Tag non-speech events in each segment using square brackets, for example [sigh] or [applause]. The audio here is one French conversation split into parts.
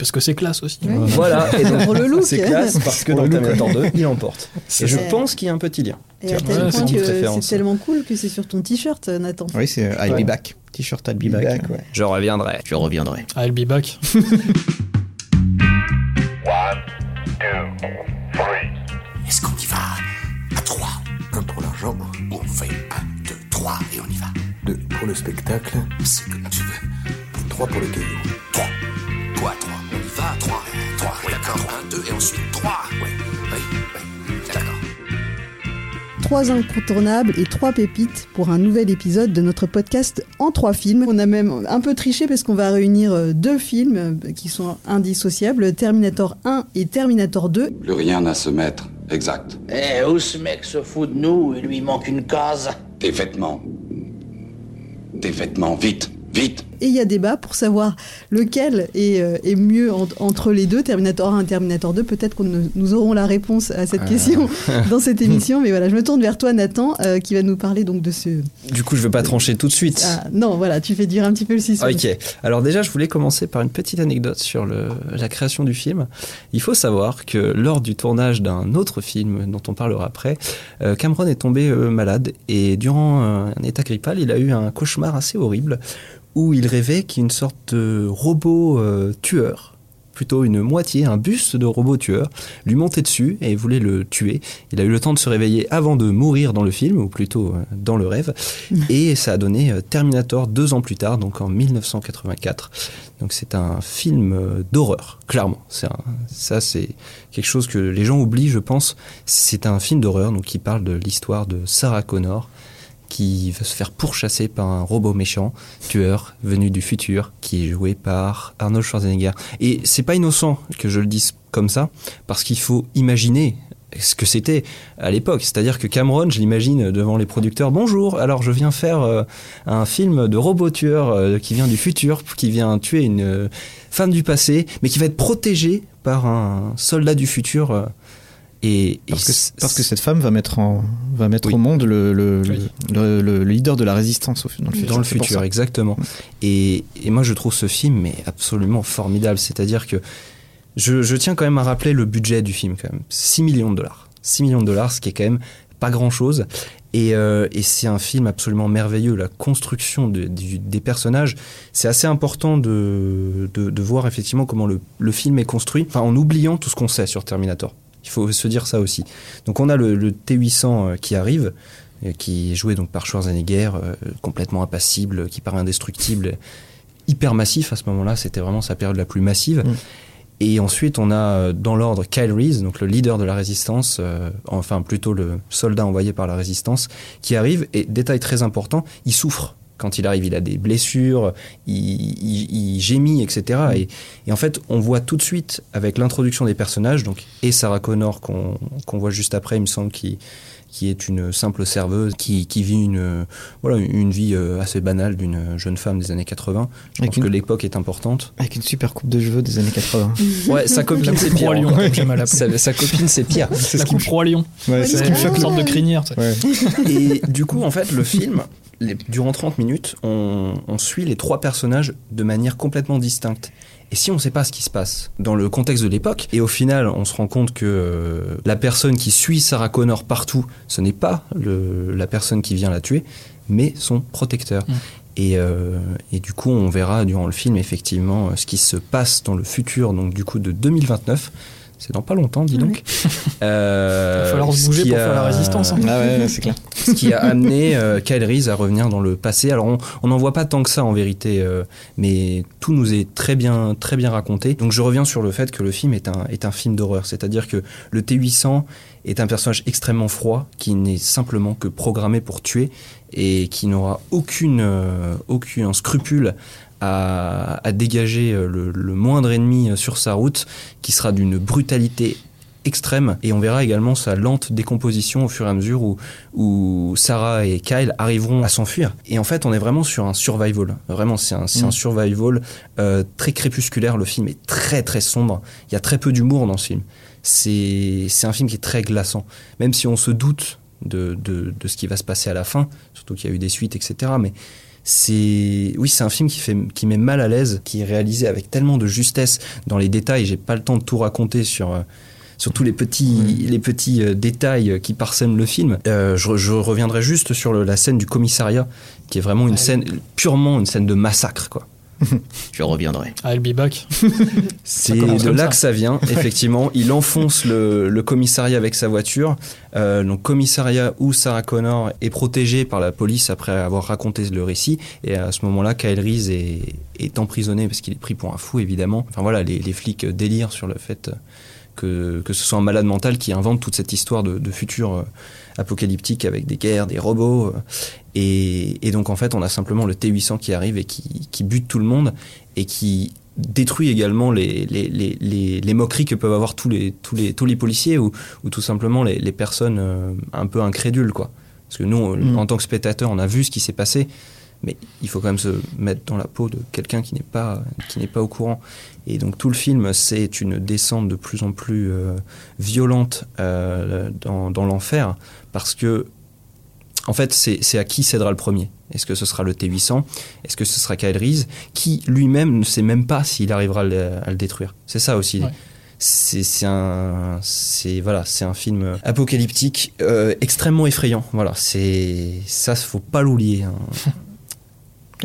parce que c'est classe aussi. Voilà, et donc, pour le look, c'est classe parce que dans le Terminator look. 2, il emporte. [laughs] Et je pense qu'il y a un petit lien. C'est tellement cool que c'est sur ton t-shirt, euh, Nathan. Oui, c'est I'll be back. T-shirt I'll be, back. Je reviendrai. Je reviendrai. I'll be back. [laughs] Est-ce qu'on y va? À 3. 1 pour l'argent. On fait 1, 2, 3 et on y va. 2 pour le spectacle. C'est comme tu veux. 3 pour le caillou. 3. Quoi 3 3, 3, oui, d'accord, 1, 2 et ensuite 3, oui, oui, d'accord. Trois incontournables et trois pépites pour un nouvel épisode de notre podcast en trois films. On a même un peu triché parce qu'on va réunir euh, deux films euh, qui sont indissociables, Terminator 1 et Terminator 2. Plus rien à se mettre, exact. Eh, où ce mec se fout de nous? Il lui manque une case. Des vêtements. Des vêtements, vite, vite et il y a débat pour savoir lequel est, euh, est mieux en- entre les deux, Terminator 1 et Terminator 2. Peut-être que nous, aurons la réponse à cette question [laughs] dans cette émission. Mais voilà, je me tourne vers toi, Nathan, euh, qui va nous parler donc de ce... Du coup, je veux pas trancher tout de suite. Ah, non, voilà, tu fais dire un petit peu le suspense. Ok. Alors déjà, je voulais commencer par une petite anecdote sur le- la création du film. Il faut savoir que lors du tournage d'un autre film dont on parlera après, euh, Cameron est tombé malade et durant un état grippal, il a eu un cauchemar assez horrible où il rêvait qu'une sorte de robot euh, tueur plutôt une moitié, un buste de robot tueur, lui montait dessus et voulait le tuer. Il a eu le temps de se réveiller avant de mourir dans le film, ou plutôt euh, dans le rêve, [laughs] et ça a donné euh, Terminator deux ans plus tard, donc en 1984. Donc c'est un film d'horreur, clairement. Un- ça c'est quelque chose que les gens oublient, je pense. C'est un film d'horreur, donc qui parle de l'histoire de Sarah Connor, qui va se faire pourchasser par un robot méchant, tueur, venu du futur, qui est joué par Arnold Schwarzenegger. Et c'est pas innocent que je le dise comme ça, parce qu'il faut imaginer ce que c'était à l'époque. C'est-à-dire que Cameron, je l'imagine devant les producteurs, bonjour, alors je viens faire euh, un film de robot tueur euh, qui vient du futur, qui vient tuer une euh, femme du passé, mais qui va être protégé par un soldat du futur. Et, et Parce que, parce que cette femme va mettre, en, va mettre Oui. au monde le, le, Oui. le, le- le leader de la résistance au- dans le futur. Dans le futur, exactement. Et, et moi, je trouve ce film mais absolument formidable. C'est-à-dire que je, je tiens quand même à rappeler le budget du film, quand même. 6 millions de dollars. 6 millions de dollars, ce qui est quand même pas grand-chose. Et, euh, et c'est un film absolument merveilleux. La construction de- du- des personnages, c'est assez important de, de, de voir effectivement comment le, le film est construit, enfin, en oubliant tout ce qu'on sait sur Terminator. Il faut se dire ça aussi. Donc on a le, le T800 euh, qui arrive, euh, qui est joué donc par Schwarzenegger, euh, complètement impassible, qui paraît indestructible, hyper massif à ce moment-là. C'était vraiment sa période la plus massive. Mm. Et ensuite, on a dans l'ordre Kyle Reese, donc le leader de la résistance, euh, enfin plutôt le soldat envoyé par la résistance, qui arrive. Et détail très important, il souffre quand il arrive. Il a des blessures, il, il- il gémit, etc. Et, et en fait, on voit tout de suite avec l'introduction des personnages, donc et Sarah Connor qu'on qu'on voit juste après, il me semble, qui qui est une simple serveuse qui, qui vit une voilà une vie euh, assez banale d'une jeune femme des années 80. Je Avec pense une- que l'époque est importante. Avec une super coupe de cheveux des années 80. [laughs] Ouais, sa copine c'est pire. lion. Sa, sa copine c'est pire. C'est La ce qui coupe roi lion. Ouais, c'est ce qui me choque une sorte de crinière. Ouais. Et du coup, en fait, le film, les- durant 30 minutes, on, on suit les trois personnages de manière complètement distincte. Et si on ne sait pas ce qui se passe dans le contexte de l'époque, et au final, on se rend compte que euh, la personne qui suit Sarah Connor partout, ce n'est pas le- la personne qui vient la tuer, mais son protecteur. Mm. Et, euh, et du coup, on verra durant le film effectivement ce qui se passe dans le futur, donc du coup de 2029. C'est dans pas longtemps, dis donc. [laughs] Euh, Il va falloir se bouger qui pour a- faire la résistance, hein. Ah ouais, ouais, c'est clair. [laughs] ce qui a amené euh, Kyle Reese à revenir dans le passé. Alors on n'en voit pas tant que ça en vérité, euh, mais tout nous est très bien, très bien raconté. Donc je reviens sur le fait que le film est un, est un film d'horreur, c'est-à-dire que le T800 est un personnage extrêmement froid qui n'est simplement que programmé pour tuer et qui n'aura aucune, euh, aucun scrupule à, à dégager euh, le, le moindre ennemi euh, sur sa route, qui sera d'une brutalité extrême et on verra également sa lente décomposition au fur et à mesure où, où Sarah et Kyle arriveront à s'enfuir. Et en fait, on est vraiment sur un survival. Vraiment, c'est un, c'est Mm. un survival euh, très crépusculaire. Le film est très très sombre. Il y a très peu d'humour dans ce film. C'est c'est un film qui est très glaçant. Même si on se doute de, de, de ce qui va se passer à la fin, surtout qu'il y a eu des suites, etc. Mais c'est oui c'est un film qui fait qui met mal à l'aise qui est réalisé avec tellement de justesse dans les détails. J'ai pas le temps de tout raconter sur euh, sur tous les petits les petits euh, détails qui parsèment le film. Euh, je, je reviendrai juste sur le- la scène du commissariat qui est vraiment une scène purement une scène de massacre quoi [laughs] Je reviendrai. Ah, I'll be back. [laughs] c'est de là ça. que ça vient, effectivement. Il enfonce le, le commissariat avec sa voiture. Euh, donc commissariat où Sarah Connor est protégée par la police après avoir raconté le récit. Et à ce moment-là, Kyle Reese est, est emprisonné parce qu'il est pris pour un fou, évidemment. Enfin voilà, les, les flics délirent sur le fait que, que ce soit un malade mental qui invente toute cette histoire de, de futur euh, apocalyptique avec des guerres, des robots. Et, et donc en fait, on a simplement le T800 qui arrive et qui, qui bute tout le monde et qui détruit également les, les, les, les, les moqueries que peuvent avoir tous les, tous les, tous les policiers ou, ou tout simplement les, les personnes euh, un peu incrédules. Quoi. Parce que nous, Mm. en tant que spectateurs, on a vu ce qui s'est passé, mais il faut quand même se mettre dans la peau de quelqu'un qui n'est pas, qui pas au courant. Et donc tout le film, c'est une descente de plus en plus euh, violente euh, dans, dans l'enfer, parce que en fait, c'est à qui cédera le premier Est-ce que ce sera le T800 Est-ce que ce sera Kyle Reese Qui lui-même ne sait même pas s'il arrivera à le, à le détruire. C'est ça aussi. Ouais. C'est un, c'est voilà, c'est un film apocalyptique euh, extrêmement effrayant. Voilà, c'est ça, faut pas l'oublier. hein. [laughs]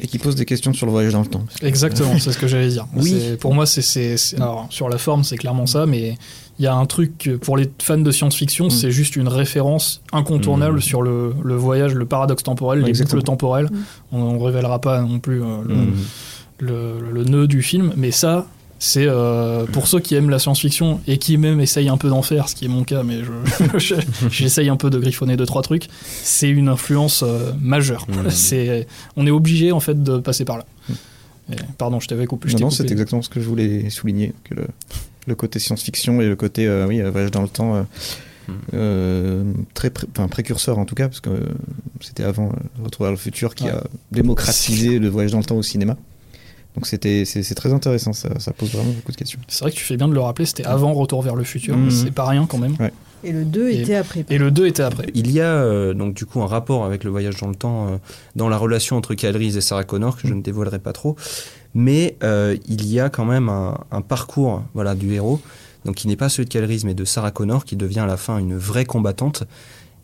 Et qui pose des questions sur le voyage dans le temps. Exactement, c'est ce que j'allais dire. Oui. Pour moi, c'est, c'est, c'est- alors, sur la forme, c'est clairement ça, mais il y a un truc pour les fans de science-fiction, c'est juste une référence incontournable Mm. sur le, le voyage, le paradoxe temporel, les Exactement. boucles temporelles. Mm. On ne révélera pas non plus euh, le, Mm. le, le nœud du film, mais ça, c'est euh, pour ceux qui aiment la science-fiction et qui même essayent un peu d'en faire, ce qui est mon cas, mais je- [laughs] je- j'essaye un peu de griffonner deux trois trucs. C'est une influence euh, majeure. [laughs] C'est, on est obligé en fait de passer par là. Et- pardon, je t'avais coupé. je Non, t'ai non, c'est exactement ce que je voulais souligner. Que le, côté science-fiction et le côté euh, oui, euh, voyage dans le temps, euh, Mm. euh, très pré- enfin, précurseur en tout cas, parce que euh, c'était avant euh, Retour vers le futur qui Ouais. a démocratisé le voyage dans le temps au cinéma. Donc c'était c'est très intéressant, ça, ça pose vraiment beaucoup de questions. C'est vrai que tu fais bien de le rappeler, c'était avant Retour vers le futur, Mhm. c'est pas rien quand même. Et le 2 Et- était après. Et le 2 était après. Il y a euh, donc du coup un rapport avec le voyage dans le temps euh, dans la relation entre Reese et Sarah Connor que je ne dévoilerai pas trop, mais euh, il y a quand même un, parcours voilà du héros, donc qui n'est pas celui de Reese mais de Sarah Connor qui devient à la fin une vraie combattante,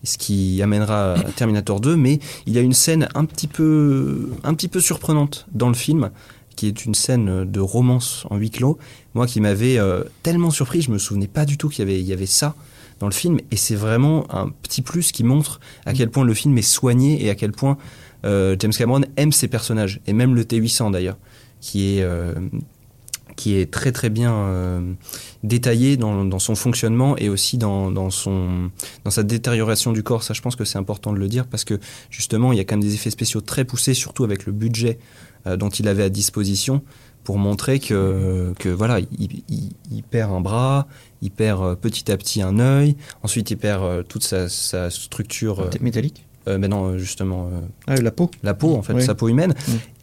ce qui amènera à [coughs] Terminator 2. Mais il y a une scène un petit peu un petit peu surprenante dans le film qui est une scène de romance en huis clos, moi qui m'avait euh, tellement surpris, je me souvenais pas du tout qu'il y avait, il y avait ça dans le film, et c'est vraiment un petit plus qui montre à quel point le film est soigné et à quel point euh, James Cameron aime ses personnages, et même le T800 d'ailleurs, qui est, euh, qui est très très bien euh, détaillé dans, dans son fonctionnement et aussi dans, dans, son, dans sa détérioration du corps. Ça, je pense que c'est important de le dire parce que justement, il y a quand même des effets spéciaux très poussés, surtout avec le budget euh, dont il avait à disposition pour montrer que, que voilà, il, perd un bras, il perd petit à petit un œil, ensuite il perd toute sa, sa structure, Métallique euh, mais non, euh, justement, euh, Ah, la peau la peau, en fait, Oui. sa peau humaine.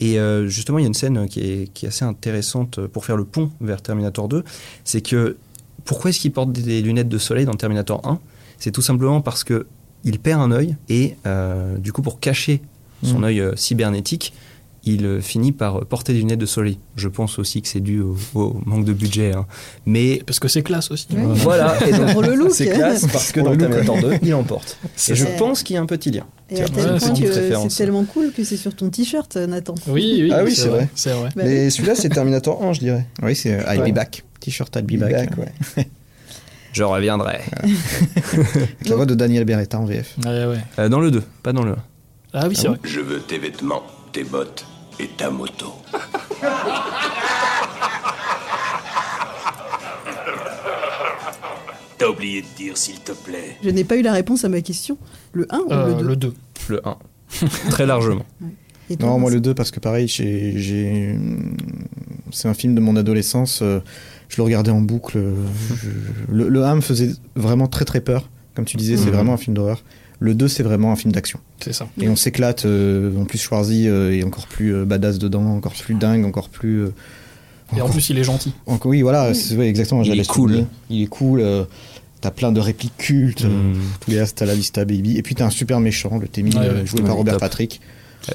Et euh, justement, il y a une scène qui est, qui est assez intéressante pour faire le pont vers Terminator 2. C'est que pourquoi est-ce qu'il porte des lunettes de soleil dans Terminator 1 C'est tout simplement parce que il perd un œil et euh, du coup, pour cacher son Mm. œil euh, cybernétique, il euh, finit par porter des lunettes de soleil. Je pense aussi que c'est dû au, au manque de budget. hein. Mais Parce que c'est classe aussi. Ouais. voilà, et donc, Pour le look. c'est classe parce que dans le look, Terminator 2, il emporte. Et je pense qu'il y a un petit lien. Et à Tiens, tel ouais, point c'est que tellement cool que c'est sur ton t-shirt, Nathan. Oui, oui, Ah oui, c'est vrai. Vrai. Bah Mais celui-là, c'est Terminator 1, je dirais. Oui, c'est euh, I'll Ouais. be back. T-shirt I'll be back. [laughs] Je reviendrai. [laughs] La voix de Daniel Beretta en VF. Ouais, ouais. Euh, dans le 2, pas dans le 1. Ah oui, c'est vrai. Je veux tes vêtements, tes bottes et ta moto. [laughs] T'as oublié de dire s'il te plaît. Je n'ai pas eu la réponse à ma question. Le 1 ou Euh, le 2 le 2. Le 1. Très largement. Et toi, Non, moi le 2 parce que pareil, j'ai, c'est un film de mon adolescence. euh, Je le regardais en boucle. euh, je- Le, le 1 me faisait vraiment très très peur. Comme tu disais, c'est Mhm. vraiment un film d'horreur. Le 2, c'est vraiment un film d'action. C'est ça. Et on s'éclate. euh, en plus, Schwarzy euh, est encore plus euh, badass dedans, encore plus dingue, encore plus. Et en plus, il est gentil. encore- oui, voilà, exactement. Il est cool. Il est cool. euh, T'as plein de répliques cultes. euh, Mm. tous les Hasta la Vista Baby. Et puis t'as un super méchant, le T-1000, Ouais, euh, ouais. joué Ouais, par Robert top. Patrick.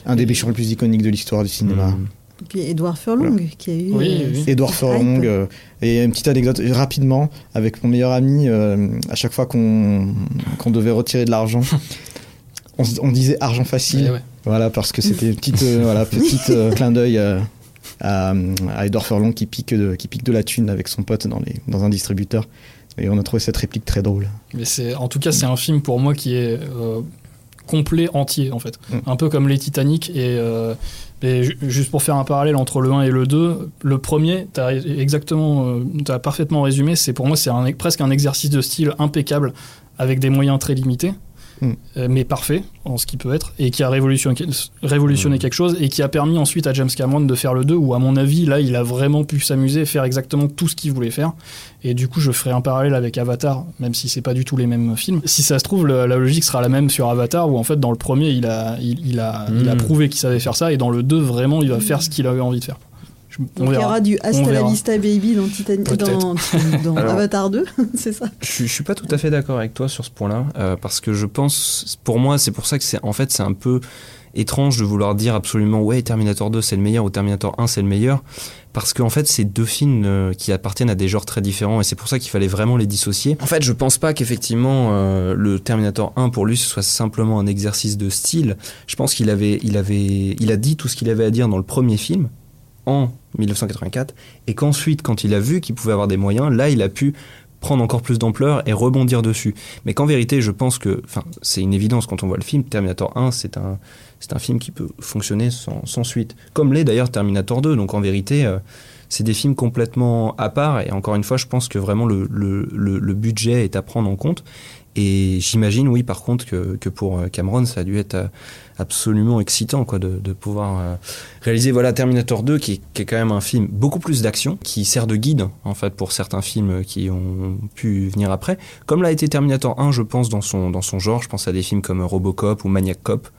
Un des méchants les plus iconiques de l'histoire du cinéma. Mm. Et puis Edouard Furlong qui a eu. Oui, euh, oui. Edouard. Furlong. euh, et une petite anecdote rapidement avec mon meilleur ami. euh, à chaque fois qu'on qu'on devait retirer de l'argent, [laughs] on, disait argent facile. Ouais, ouais. Voilà parce que c'était une petite [laughs] euh, voilà petite euh, clin d'œil euh, à, à Edouard Furlong qui pique de, qui pique de la thune avec son pote dans les dans un distributeur. Et on a trouvé cette réplique très drôle. Mais c'est, en tout cas, c'est un film pour moi qui est euh, complet, entier, en fait. Mm. Un peu comme les Titanic. Et, euh, juste pour faire un parallèle entre le 1 et le 2, le premier, tu as exactement, euh, t'as parfaitement résumé. C'est pour moi, c'est presque un exercice de style impeccable avec des moyens très limités. Mm. euh, mais parfait en ce qui peut être et qui a révolutionné, révolutionné Mm. quelque chose et qui a permis ensuite à James Cameron de faire le 2 où à mon avis là il a vraiment pu s'amuser et faire exactement tout ce qu'il voulait faire et du coup, je ferai un parallèle avec Avatar, même si c'est pas du tout les mêmes films. Si ça se trouve, le- la logique sera la même sur Avatar, où en fait, dans le premier, il a, il, il a, il a Mm. prouvé qu'il savait faire ça, et dans le 2, vraiment, il va faire ce qu'il avait envie de faire. Je- Donc il y aura du Hasta la. Vista Baby dans, Peut-être. dans, [laughs] dans Alors- Avatar 2, [laughs] c'est ça Je, je suis pas tout à fait d'accord avec toi sur ce point-là, euh, parce que je pense, pour moi, c'est pour ça que c'est, en fait, c'est un peu étrange de vouloir dire absolument ouais Terminator 2 c'est le meilleur ou Terminator 1 c'est le meilleur, parce qu'en fait c'est deux films euh, qui appartiennent à des genres très différents et c'est pour ça qu'il fallait vraiment les dissocier. En fait, je pense pas qu'effectivement euh, le Terminator 1 pour lui ce soit simplement un exercice de style. Je pense qu'il avait, il avait, il a dit tout ce qu'il avait à dire dans le premier film en 1984 et qu'ensuite quand il a vu qu'il pouvait avoir des moyens, là il a pu prendre encore plus d'ampleur et rebondir dessus. Mais qu'en vérité, je pense que, enfin, c'est une évidence quand on voit le film. Terminator 1, c'est un, c'est un film qui peut fonctionner sans, sans suite. Comme l'est d'ailleurs Terminator 2. Donc en vérité, euh, c'est des films complètement à part. Et encore une fois, je pense que vraiment le, le, le, le budget est à prendre en compte. Et j'imagine, oui, par contre, que, que pour euh, Cameron, ça a dû être euh, absolument excitant, quoi, de, de pouvoir euh, réaliser, voilà, Terminator 2, qui est, qui est quand même un film beaucoup plus d'action, qui sert de guide, en fait, pour certains films qui ont pu venir après. Comme l'a été Terminator 1, je pense, dans son, dans son genre. Je pense à des films comme Robocop ou Maniac Cop,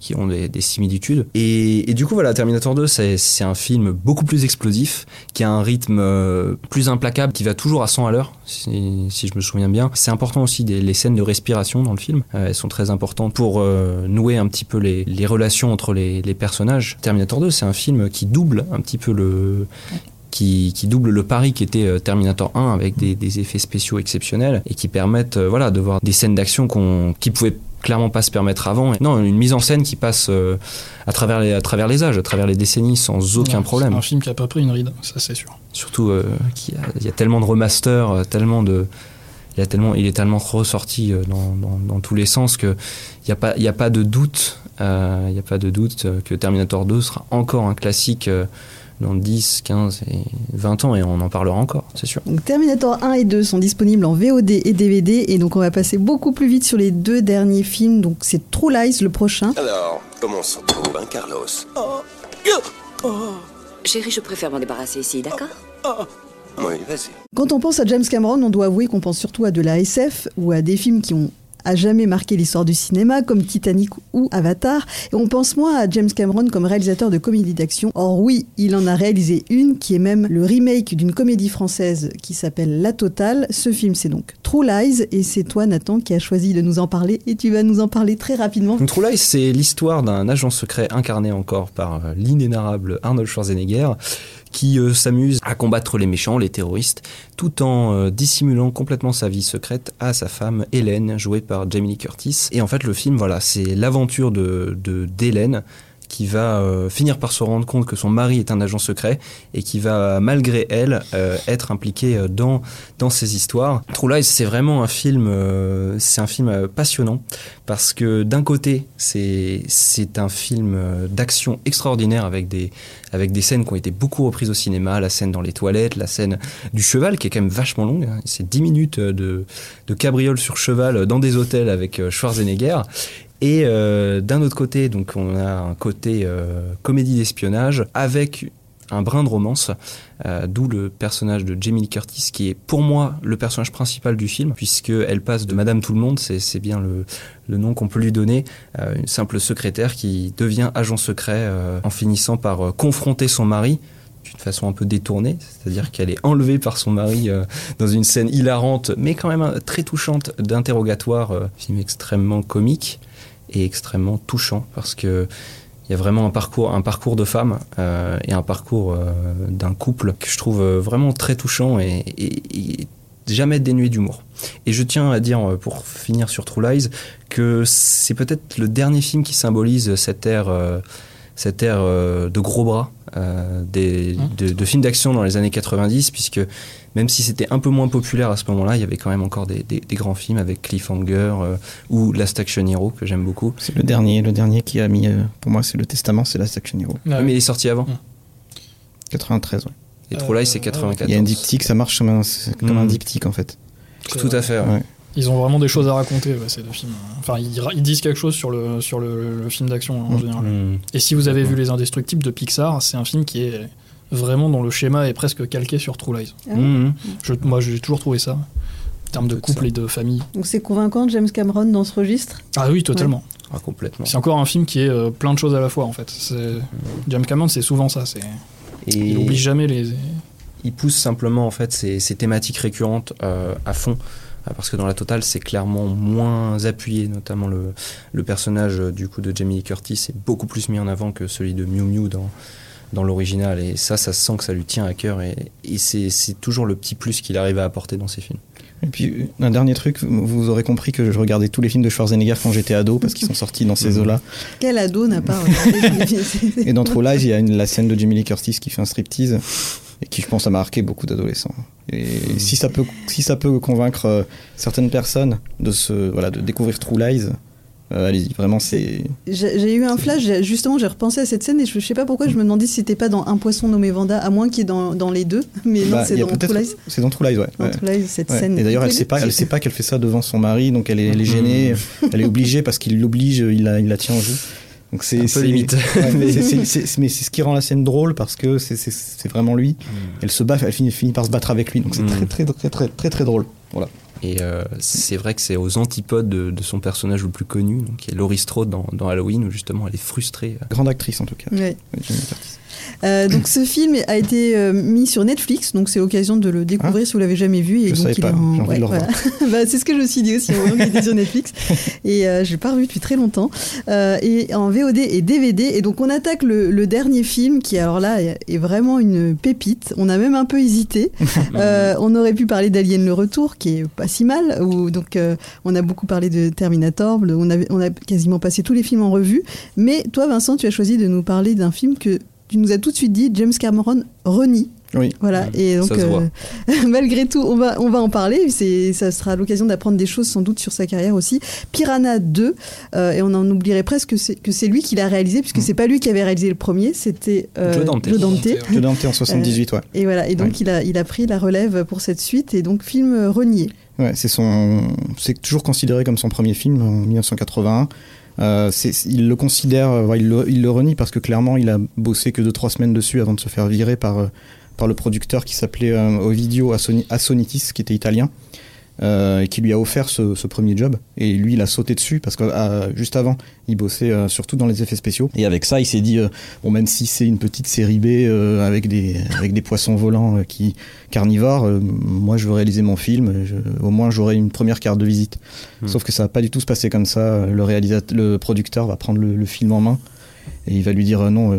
qui ont des, des similitudes. Et, du coup, voilà, Terminator 2, c'est un film beaucoup plus explosif, qui a un rythme euh, plus implacable, qui va toujours à 100 à l'heure, si, je me souviens bien. C'est important aussi les scènes de respiration dans le film. Euh, elles sont très importantes pour euh, nouer un petit peu les, relations entre les, personnages. Terminator 2, c'est un film qui double un petit peu le qui, double le pari qui était euh, Terminator 1 avec des, effets spéciaux exceptionnels et qui permettent euh, voilà de voir des scènes d'action qu'on qui pouvaient clairement pas se permettre avant. Et non, une mise en scène qui passe euh, à travers les à travers les âges, à travers les décennies sans aucun Ouais, problème. C'est un film qui a pas pris une ride, ça c'est sûr. Surtout euh, qu'il y, a- il y a tellement de remasters, euh, tellement de il, y a tellement, il est tellement ressorti euh, dans, dans, dans tous les sens que il n'y a, pas- il y a pas de doute, euh, il y a pas de doute euh, que Terminator 2 sera encore un classique euh, dans 10, 15 et 20 ans et on en parlera encore, c'est sûr. Donc Terminator 1 et 2 sont disponibles en VOD et DVD et donc on va passer beaucoup plus vite sur les deux derniers films. Donc c'est True Lies le prochain. Alors, comment on s'en trouve, hein, Carlos? Chérie, je préfère m'en débarrasser ici, d'accord? Oui, vas-y. Quand on pense à James Cameron, on doit avouer qu'on pense surtout à de la SF ou à des films qui ont à jamais marqué l'histoire du cinéma, comme Titanic ou Avatar, et on pense moins à James Cameron comme réalisateur de comédies d'action. Or oui, il en a réalisé une qui est même le remake d'une comédie française qui s'appelle La Totale. Ce film, c'est donc True Lies, et c'est toi, Nathan, qui as choisi de nous en parler, et tu vas nous en parler très rapidement. True Lies, c'est l'histoire d'un agent secret incarné encore par euh, l'inénarrable Arnold Schwarzenegger qui euh, s'amuse à combattre les méchants, les terroristes, tout en euh, dissimulant complètement sa vie secrète à sa femme Hélène, jouée par Jamie Curtis. Et en fait, le film, voilà, c'est l'aventure de de- d'Hélène qui va euh, finir par se rendre compte que son mari est un agent secret et qui va, malgré elle, euh, être impliqué euh, dans, dans ces histoires. True Lies, c'est vraiment un film, euh, c'est un film euh, passionnant parce que d'un côté, c'est c'est un film euh, d'action extraordinaire avec des avec des scènes qui ont été beaucoup reprises au cinéma, la scène dans les toilettes, la scène du cheval qui est quand même vachement longue. hein. C'est 10 minutes de de cabriole sur cheval dans des hôtels avec Schwarzenegger. Et euh, d'un autre côté, donc on a un côté euh, comédie d'espionnage avec un brin de romance, euh, d'où le personnage de Jamie Curtis, qui est pour moi le personnage principal du film, puisqu'elle passe de Madame Tout le Monde, c'est c'est bien le, le nom qu'on peut lui donner, euh, une simple secrétaire qui devient agent secret euh, en finissant par euh, confronter son mari d'une façon un peu détournée, c'est-à-dire qu'elle est enlevée par son mari euh, dans une scène hilarante, mais quand même euh, très touchante d'interrogatoire, euh, film extrêmement comique et extrêmement touchant parce que y a vraiment un parcours, un parcours de femme euh, et un parcours euh, d'un couple que je trouve euh, vraiment très touchant et, jamais dénué d'humour. Et je tiens à dire, pour finir sur True Lies, que c'est peut-être le dernier film qui symbolise cette ère, cette ère de gros bras euh, des, Mmh. de, de films d'action dans les années 90, puisque même si c'était un peu moins populaire à ce moment-là, il y avait quand même encore des, des- des grands films avec Cliffhanger euh, ou Last Action Hero que j'aime beaucoup. C'est le dernier, le dernier qui a mis, euh, pour moi, c'est le testament, c'est Last Action Hero. Ah, Mais il est sorti avant. 93, ouais. Et True Lies, c'est Euh, 94. Il y a un diptyque, ça marche comme un, comme un Mm. diptyque en fait. Tout à fait. ouais. Ils ont vraiment des choses à raconter, ouais, ces deux films. Enfin, ils, disent quelque chose sur le, sur le, le film d'action en Mm. général. Mm. Et si vous avez vu Les Indestructibles de Pixar, c'est un film qui est vraiment dont le schéma est presque calqué sur True Lies. Ah Mm. Je- moi, j'ai toujours trouvé ça. En termes de couple ça. et de famille. Donc c'est convaincant James Cameron dans ce registre? Ah oui, totalement. Ah, complètement. C'est encore un film qui est euh, plein de choses à la fois, en fait. James Cameron, c'est souvent ça. C'est... Et Il oublie jamais les. il pousse simplement en fait ces, ces thématiques récurrentes euh, à fond. Euh, Parce que dans la totale, c'est clairement moins appuyé, notamment le, le personnage euh, du coup de Jamie Lee Curtis est beaucoup plus mis en avant que celui de Mew Mew dans, dans l'original. Et ça, ça se sent que ça lui tient à cœur. Et, et c'est, c'est toujours le petit plus qu'il arrive à apporter dans ses films. Et puis, un dernier truc, vous aurez compris que je regardais tous les films de Schwarzenegger quand j'étais ado parce qu'ils sont sortis dans ces eaux-là. Quel ado n'a pas regardé [laughs] Et dans True Lies, il y a une, la scène de Jamie Lee Curtis qui fait un striptease et qui, je pense, a marqué beaucoup d'adolescents. Et si ça peut, si ça peut convaincre euh, certaines personnes de se, voilà, de découvrir True Lies, euh, allez-y. Vraiment, c'est. J'ai eu un flash, justement, j'ai repensé à cette scène et je, je sais pas pourquoi je me demandais si c'était pas dans Un poisson nommé Vanda, à moins qu'il y ait dans, dans les deux, [laughs] mais non, Bah, c'est y a dans True Lies. C'est dans True Lies, ouais. Dans ouais. True Lies, cette Ouais. scène. Et d'ailleurs, elle sait pas, elle sait pas qu'elle fait ça devant son mari, donc elle est, elle est gênée. [laughs] elle est obligée parce qu'il l'oblige, il la, il la tient en joue. Donc c'est Un peu c'est- limite. [laughs] ouais, [laughs] mais c'est- ce qui rend la scène drôle parce que c'est- vraiment lui. Elle se bat, elle finit, finit par se battre avec lui, donc c'est Mm. très, très très très très très drôle. Voilà. Et euh, c'est vrai que c'est aux antipodes de, de son personnage le plus connu, donc, qui est Laurie Strode dans, dans Halloween, où justement elle est frustrée. Grande actrice en tout cas. Ouais. Euh, donc ce film a été euh, mis sur Netflix, donc c'est l'occasion de le découvrir si vous l'avez jamais vu. Et. Je donc savais il pas, est en- j'ai envie de le revoir. [laughs] Bah, c'est ce que je me suis dit aussi en voyant qu'il était sur Netflix. [laughs] Et euh, je l'ai pas revu depuis très longtemps. Euh, et en VOD et DVD. Et donc on attaque le, le dernier film qui alors là est, est vraiment une pépite. On a même un peu hésité. [laughs] Euh, on aurait pu parler d'Alien le Retour, qui est pas si mal. Ou donc euh, on a beaucoup parlé de Terminator. On a, on a quasiment passé tous les films en revue. Mais toi, Vincent, tu as choisi de nous parler d'un film que tu nous as tout de suite dit, James Cameron renie. Oui. Voilà. Et donc, euh, [laughs] malgré tout, on va, on va en parler. C'est, ça sera l'occasion d'apprendre des choses sans doute sur sa carrière aussi. Piranha 2, euh, et on en oublierait presque que c'est, que c'est lui qui l'a réalisé, puisque c'est pas lui qui avait réalisé le premier, c'était euh, Joe Dante. Joe Dante. De Dante en 78, ouais. Et voilà. Et donc Ouais. il a, il a pris la relève pour cette suite, et donc film renié. C'est son, c'est toujours considéré comme son premier film en 1981. Euh, il le considère, euh, il, le, renie parce que clairement, il a bossé que 2-3 semaines dessus avant de se faire virer par, euh, par le producteur qui s'appelait euh, Ovidio Assoni- Assonitis, qui était italien, euh, qui lui a offert ce, ce premier job. Et lui, il a sauté dessus parce que euh, juste avant, il bossait euh, surtout dans les effets spéciaux. Et avec ça, il s'est dit, euh, bon, même si c'est une petite série B avec, des, avec des poissons volants qui carnivores, moi, je veux réaliser mon film. je- au moins, j'aurai une première carte de visite. Hmm. Sauf que ça va pas du tout se passer comme ça. Le réalisateur, le producteur va prendre le, le film en main et il va lui dire non,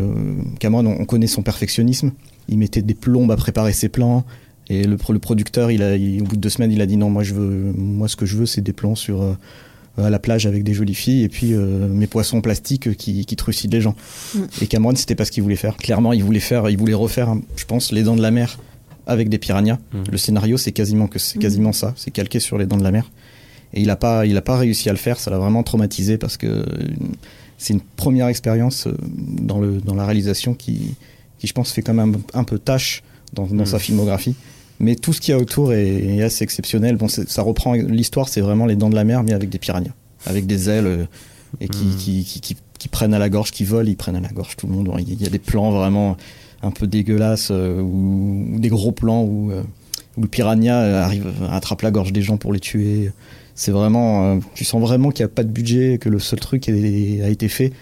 Cameron, on, on connaît son perfectionnisme. Il mettait des plombes à préparer ses plans. Et le, le producteur, il a, il- au bout de deux semaines, il a dit non, moi, je veux, moi, ce que je veux, c'est des plans sur euh, à la plage avec des jolies filles et puis euh, mes poissons en plastique qui, qui trucident les gens. Mm. Et Cameron, c'était pas ce qu'il voulait faire. Clairement, il voulait faire, il voulait refaire, je pense, les dents de la mer avec des piranhas. Mm. Le scénario, c'est quasiment que c'est quasiment ça, c'est calqué sur les dents de la mer. Et il a pas, il a pas réussi à le faire. Ça l'a vraiment traumatisé parce que euh, c'est une première expérience dans le dans la réalisation qui, qui je pense fait quand même un, un peu tâche dans, dans Mm. sa filmographie. Mais tout ce qu'il y a autour est, est assez exceptionnel. Bon, ça reprend l'histoire, c'est vraiment les dents de la mer, mais avec des piranhas, avec des ailes euh, et qui, Mm. qui, qui, qui- prennent à la gorge, qui volent, ils prennent à la gorge tout le monde. Il y a- des plans vraiment un peu dégueulasses euh, ou, ou des gros plans où, euh, où le piranha arrive, attrape la gorge des gens pour les tuer. C'est vraiment, tu sens vraiment qu'il n'y a pas de budget, que le seul truc est- a été fait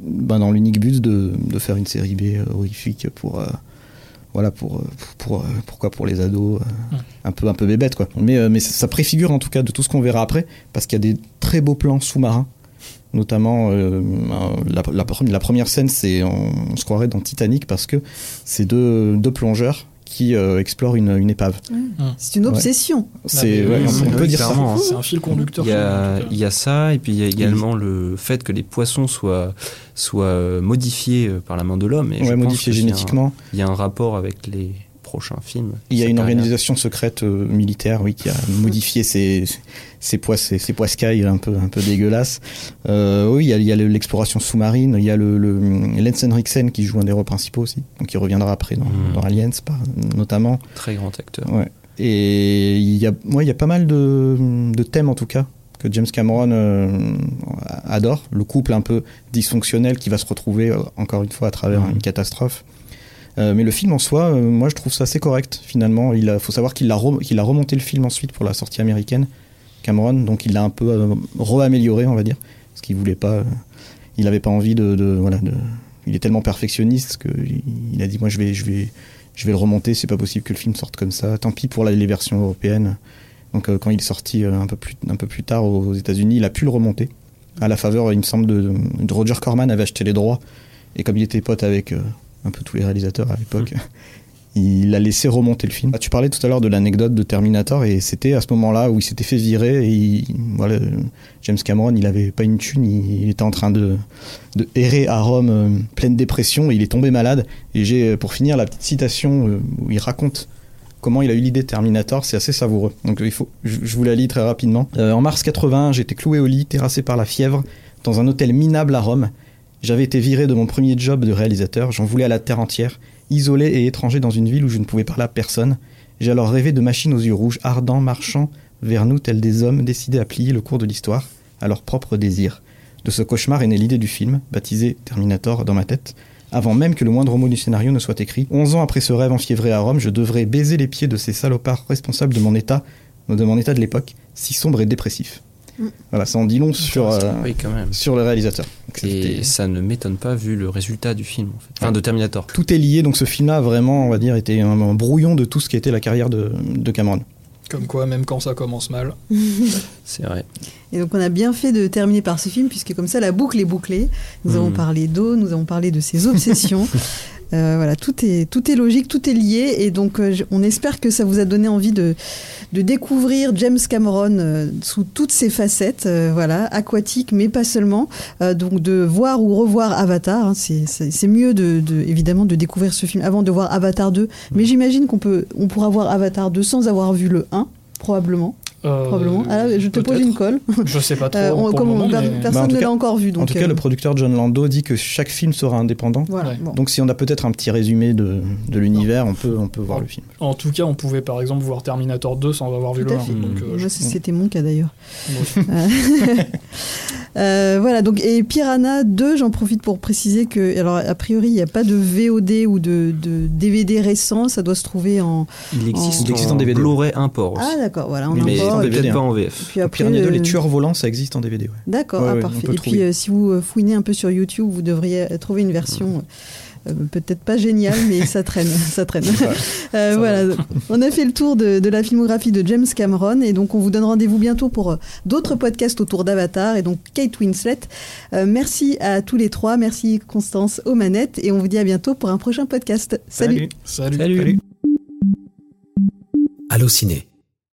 ben, dans l'unique but de, de faire une série B horrifique pour, voilà, pour, euh, pour, euh, pourquoi pour les ados, euh, un peu un peu bébête quoi. Mais, mais ça, ça préfigure en tout cas de tout ce qu'on verra après, parce qu'il y a des très beaux plans sous-marins Notamment, euh, la, la, la première scène, c'est on, on se croirait dans Titanic parce que c'est deux, deux plongeurs qui euh, explorent une, une épave. C'est une obsession. C'est, ouais, oui, on, peut dire ça. hein. C'est un fil conducteur. Il y, a, chez nous, il y a ça, et puis il y a également le fait que les poissons soient, soient euh, modifiés euh, par la main de l'homme. et je Ouais, pense modifié que c'est un- génétiquement. Il y a un rapport avec les Il y a une carrière. organisation secrète euh, militaire, oui, qui a [laughs] modifié ces, ces pois, ces, ces poiscailles un peu, un peu dégueulasses. Euh, oui, il y a, l'exploration sous-marine. Il y a le, le qui joue un des rôles principaux aussi, donc il reviendra après dans, Mm. dans Aliens, par, notamment. Très grand acteur. Ouais. Et il y a, ouais, il y a pas mal de, de thèmes en tout cas que James Cameron euh, adore. Le couple un peu dysfonctionnel qui va se retrouver euh, encore une fois à travers Mhm. une catastrophe. Euh, mais le film en soi, euh, moi je trouve ça assez correct finalement. Il faut savoir qu'il a, remonté le film ensuite pour la sortie américaine, Cameron, donc il l'a un peu euh, re-amélioré, on va dire, parce qu'il voulait pas, euh, il n'avait pas envie de, il est tellement perfectionniste qu'il il a dit moi je vais, le remonter, c'est pas possible que le film sorte comme ça. Tant pis pour les versions européennes. Donc quand il est sorti un peu plus, tard aux États-Unis, il a pu le remonter à la faveur, il me semble, de, de Roger Corman avait acheté les droits et comme il était pote avec un peu tous les réalisateurs à l'époque. Il a laissé remonter le film. Ah, Tu parlais tout à l'heure de l'anecdote de Terminator et c'était à ce moment-là où il s'était fait virer et il- voilà, James Cameron, il avait pas une thune, il, il était en train de, de errer à Rome euh, pleine dépression et il est tombé malade. Et j'ai, euh, pour finir, la petite citation euh, où il raconte comment il a eu l'idée de Terminator, c'est assez savoureux. Donc il faut, je, je vous la lis très rapidement. Euh, en mars 80, j'étais cloué au lit, terrassé par la fièvre, dans un hôtel minable à Rome. J'avais été viré de mon premier job de réalisateur, j'en voulais à la terre entière, isolé et étranger dans une ville où je ne pouvais parler à personne. J'ai alors rêvé de machines aux yeux rouges, ardents, marchant vers nous tels des hommes décidés à plier le cours de l'histoire à leur propre désir. De ce cauchemar est née l'idée du film, baptisé Terminator dans ma tête, avant même que le moindre mot du scénario ne soit écrit. Onze ans après ce rêve enfiévré à Rome, je devrais baiser les pieds de ces salopards responsables de mon état, de mon état de l'époque, si sombre et dépressif. Voilà, ça en dit long sur, euh, Oui, quand même. sur le réalisateur. Donc, Et ça ne m'étonne pas vu le résultat du film, en fait. Enfin, de Terminator. Tout est lié, donc ce film-là a vraiment, on va dire, été un, un brouillon de tout ce qui était la carrière de, de Cameron. Comme quoi, même quand ça commence mal. [laughs] C'est vrai. Et donc on a bien fait de terminer par ce film, puisque comme ça la boucle est bouclée. Nous Mhm. avons parlé d'eau, nous avons parlé de ses obsessions. [laughs] Euh, voilà, tout est, tout est logique, tout est lié. Et donc euh, on espère que ça vous a donné envie de, de découvrir James Cameron euh, sous toutes ses facettes, voilà, aquatique, mais pas seulement. Donc de voir ou revoir Avatar. hein, c'est- mieux de, de- évidemment de découvrir ce film avant de voir Avatar 2. Mais j'imagine qu'on peut, on pourra voir Avatar 2 sans avoir vu le 1, probablement. Euh, probablement. Ah, là, je te pose une colle. Je sais pas trop. Euh, on- pour comme le moment, on- per- mais- personne Bah, en ne l'a encore vu. Donc, en tout cas, euh, le producteur John Lando dit que chaque film sera indépendant. voilà, Ouais. bon. Donc si on a peut-être un petit résumé de, de l'univers, on peut, on peut voir le film. En tout cas, on pouvait par exemple voir Terminator 2 sans avoir vu Tout le à 1. fait. Donc, euh, c'était mon cas d'ailleurs. [laughs] [laughs] Euh, euh, voilà, donc, et Piranha 2, j'en profite pour préciser que, alors, a priori, il n'y a pas de VOD ou de, de DVD récent, ça doit se trouver en. Il existe, Il existe en en DVD. Blu-ray import aussi. Ah, d'accord, voilà, en Mais import, en DVD, peut-être hein. pas en VF. puis après, Piranha 2, les euh, [laughs] tueurs volants, ça existe en DVD. Ouais. D'accord, Ouais, ah, ouais, parfait. Et puis, euh, si vous euh, fouinez un peu sur YouTube, vous devriez euh, trouver une version. Euh, peut-être pas géniale, mais ça traîne, [laughs] ça traîne. Euh, Ça voilà, on a fait le tour de, de la filmographie de James Cameron et donc on vous donne rendez-vous bientôt pour euh, d'autres podcasts autour d'Avatar et donc Kate Winslet. Euh, merci à tous les trois, merci Constance aux manettes et on vous dit à bientôt pour un prochain podcast. Salut. Salut. Salut. Allociné,